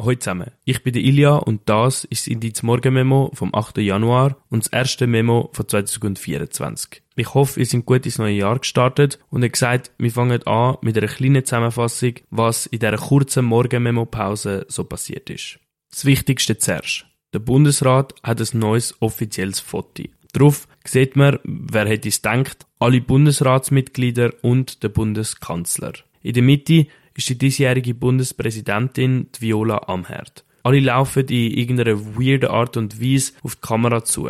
Hallo zusammen, ich bin der Ilja und das ist das Indiz Morgenmemo vom 8. Januar und das erste Memo von 2024. Ich hoffe, ihr seid gut ins neue Jahr gestartet und ihr gesagt, wir fangen an mit einer kleinen Zusammenfassung, was in dieser kurzen Morgenmemo-Pause so passiert ist. Das Wichtigste zuerst. Der Bundesrat hat ein neues offizielles Foto. Darauf sieht man, wer hätte es gedacht, alle Bundesratsmitglieder und der Bundeskanzler. In der Mitte ist die diesjährige Bundespräsidentin Viola Amherd. Alle laufen in irgendeiner weirden Art und Weise auf die Kamera zu.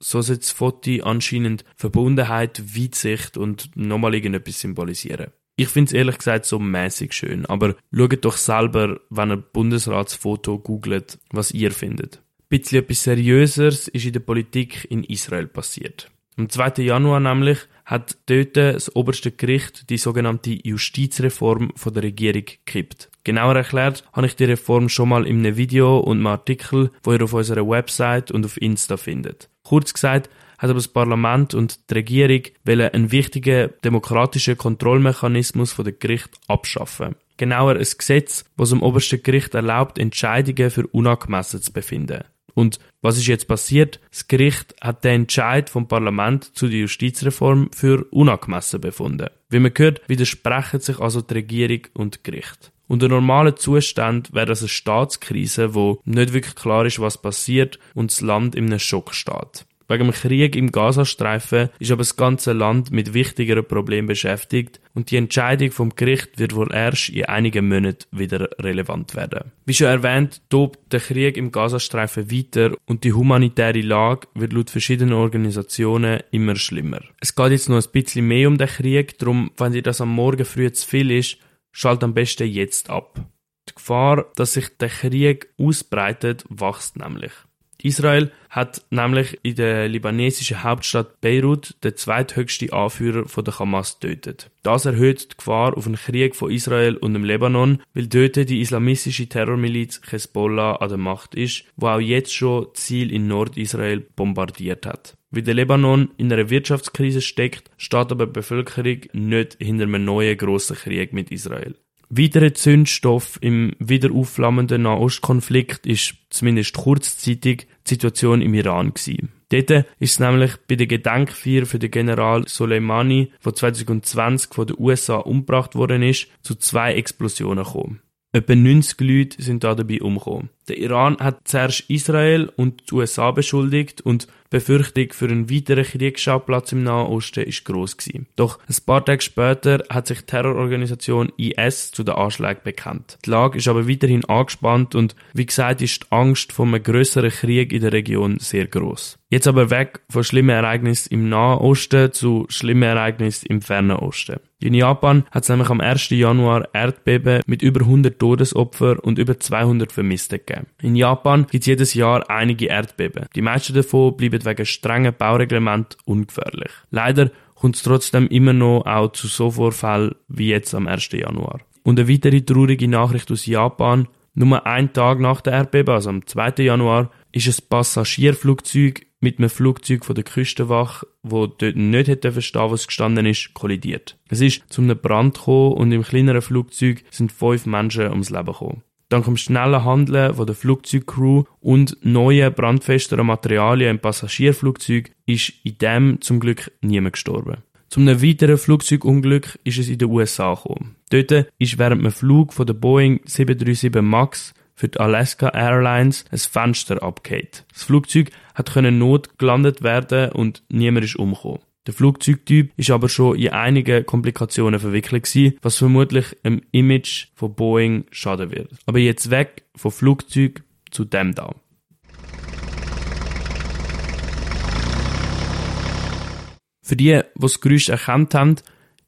So soll das Foto anscheinend Verbundenheit, Weitsicht und nochmal irgendetwas symbolisieren. Ich finde es ehrlich gesagt so mäßig schön, aber schaut doch selber, wenn ihr Bundesratsfoto googelt, was ihr findet. Ein bisschen etwas Seriöseres ist in der Politik in Israel passiert. Am 2. Januar nämlich hat dort das oberste Gericht die sogenannte Justizreform von der Regierung gekippt. Genauer erklärt habe ich die Reform schon mal in einem Video und einem Artikel, wo ihr auf unserer Website und auf Insta findet. Kurz gesagt, hat aber das Parlament und die Regierung einen wichtigen demokratischen Kontrollmechanismus von der Gericht abschaffen. Genauer ein Gesetz, was dem obersten Gericht erlaubt, Entscheidungen für unangemessen zu befinden. Und was ist jetzt passiert? Das Gericht hat den Entscheid vom Parlament zu der Justizreform für unangemessen befunden. Wie man hört, widersprechen sich also die Regierung und das Gericht. Unter normalen Zuständen wäre das eine Staatskrise, wo nicht wirklich klar ist, was passiert und das Land in einem Schock steht. Wegen dem Krieg im Gazastreifen ist aber das ganze Land mit wichtigeren Problemen beschäftigt und die Entscheidung vom Gericht wird wohl erst in einigen Monaten wieder relevant werden. Wie schon erwähnt, tobt der Krieg im Gazastreifen weiter und die humanitäre Lage wird laut verschiedenen Organisationen immer schlimmer. Es geht jetzt noch ein bisschen mehr um den Krieg, darum, wenn dir das am Morgen früh zu viel ist, schalt am besten jetzt ab. Die Gefahr, dass sich der Krieg ausbreitet, wächst nämlich. Israel hat nämlich in der libanesischen Hauptstadt Beirut den zweithöchsten Anführer von der Hamas getötet. Das erhöht die Gefahr auf einen Krieg von Israel und dem Libanon, weil dort die islamistische Terrormiliz Hezbollah an der Macht ist, wo auch jetzt schon Ziel in Nordisrael bombardiert hat. Wie der Libanon in einer Wirtschaftskrise steckt, steht aber die Bevölkerung nicht hinter einem neuen grossen Krieg mit Israel. Weiterer Zündstoff im wieder aufflammenden Nahostkonflikt ist zumindest kurzzeitig die Situation im Iran gewesen. Dort ist es nämlich bei der Gedenkfeier für den General Soleimani, der 2020 von den USA umgebracht worden ist, zu zwei Explosionen gekommen. Etwa 90 Leute sind da dabei umgekommen. Der Iran hat zuerst Israel und die USA beschuldigt und Befürchtung für einen weiteren Kriegsschauplatz im Nahen Osten ist groß gewesen. Doch ein paar Tage später hat sich die Terrororganisation IS zu den Anschlägen bekannt. Die Lage ist aber weiterhin angespannt und wie gesagt ist die Angst vor einem größeren Krieg in der Region sehr groß. Jetzt aber weg von schlimmen Ereignissen im Nahen Osten zu schlimmen Ereignissen im Fernen Osten. In Japan hat es nämlich am 1. Januar Erdbeben mit über 100 Todesopfern und über 200 Vermissten gegeben. In Japan gibt es jedes Jahr einige Erdbeben. Die meisten davon bleiben wegen strengen Baureglement ungefährlich. Leider kommt es trotzdem immer noch auch zu so Vorfällen wie jetzt am 1. Januar. Und eine weitere traurige Nachricht aus Japan. Nur einen Tag nach der Erdbeben, also am 2. Januar, ist ein Passagierflugzeug mit einem Flugzeug von der Küstenwache, wo dort nicht hätte verstehen, was gestanden ist, kollidiert. Es ist zu einem Brand gekommen und im kleineren Flugzeug sind fünf Menschen ums Leben gekommen. Dank dem schnellen Handeln von der Flugzeugcrew und neuen brandfesteren Materialien im Passagierflugzeug ist in dem zum Glück niemand gestorben. Zum einem weiteren Flugzeugunglück ist es in den USA gekommen. Dort ist während einem Flug von der Boeing 737 MAX für die Alaska Airlines ein Fenster abgeht. Das Flugzeug hat können not gelandet werden und niemand ist umgekommen. Der Flugzeugtyp ist aber schon in einige Komplikationen verwickelt gewesen, was vermutlich im Image von Boeing schaden wird. Aber jetzt weg vom Flugzeug zu dem da. Für die, die das Geräusch erkannt haben,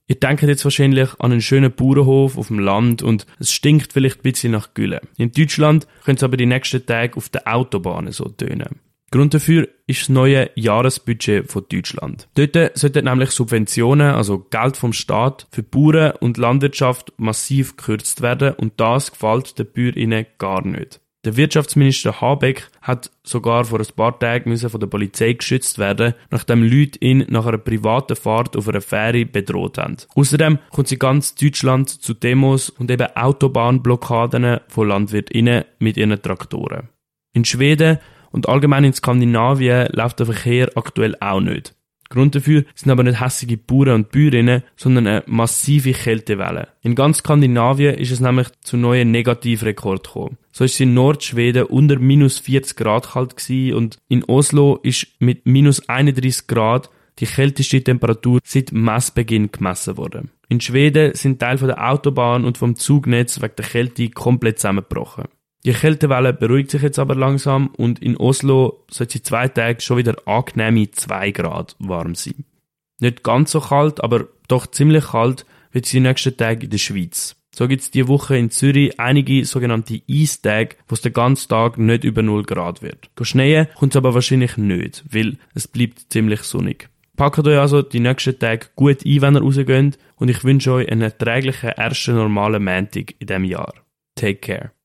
ihr denkt jetzt wahrscheinlich an einen schönen Bauernhof auf dem Land und es stinkt vielleicht ein bisschen nach Gülle. In Deutschland könnte es aber die nächsten Tage auf den Autobahnen so tönen. Grund dafür ist das neue Jahresbudget von Deutschland. Dort sollten nämlich Subventionen, also Geld vom Staat, für Bauern und Landwirtschaft massiv gekürzt werden und das gefällt den Bäuerinnen gar nicht. Der Wirtschaftsminister Habeck hat sogar vor ein paar Tagen von der Polizei geschützt werden, nachdem Leute ihn nach einer privaten Fahrt auf einer Fähre bedroht haben. Außerdem kommt sie ganz Deutschland zu Demos und eben Autobahnblockaden von LandwirtInnen mit ihren Traktoren. In Schweden und allgemein in Skandinavien läuft der Verkehr aktuell auch nicht. Grund dafür sind aber nicht hässige Bauern und Bäuerinnen, sondern eine massive Kältewelle. In ganz Skandinavien ist es nämlich zu neuen Negativrekord gekommen. So ist es in Nordschweden unter minus 40 Grad kalt gewesen und in Oslo ist mit minus 31 Grad die kälteste Temperatur seit Messbeginn gemessen worden. In Schweden sind Teile der Autobahn und vom Zugnetz wegen der Kälte komplett zusammengebrochen. Die Kältewelle beruhigt sich jetzt aber langsam und in Oslo soll es zwei Tagen schon wieder angenehme 2 Grad warm sein. Nicht ganz so kalt, aber doch ziemlich kalt wird es die nächsten Tage in der Schweiz. So gibt es die Woche in Zürich einige sogenannte Eistage, wo es den ganzen Tag nicht über 0 Grad wird. Schneien kommt es aber wahrscheinlich nicht, weil es bleibt ziemlich sonnig. Packt euch also die nächsten Tage gut ein, wenn ihr rausgeht und ich wünsche euch einen erträglichen ersten normalen Montag in diesem Jahr. Take care.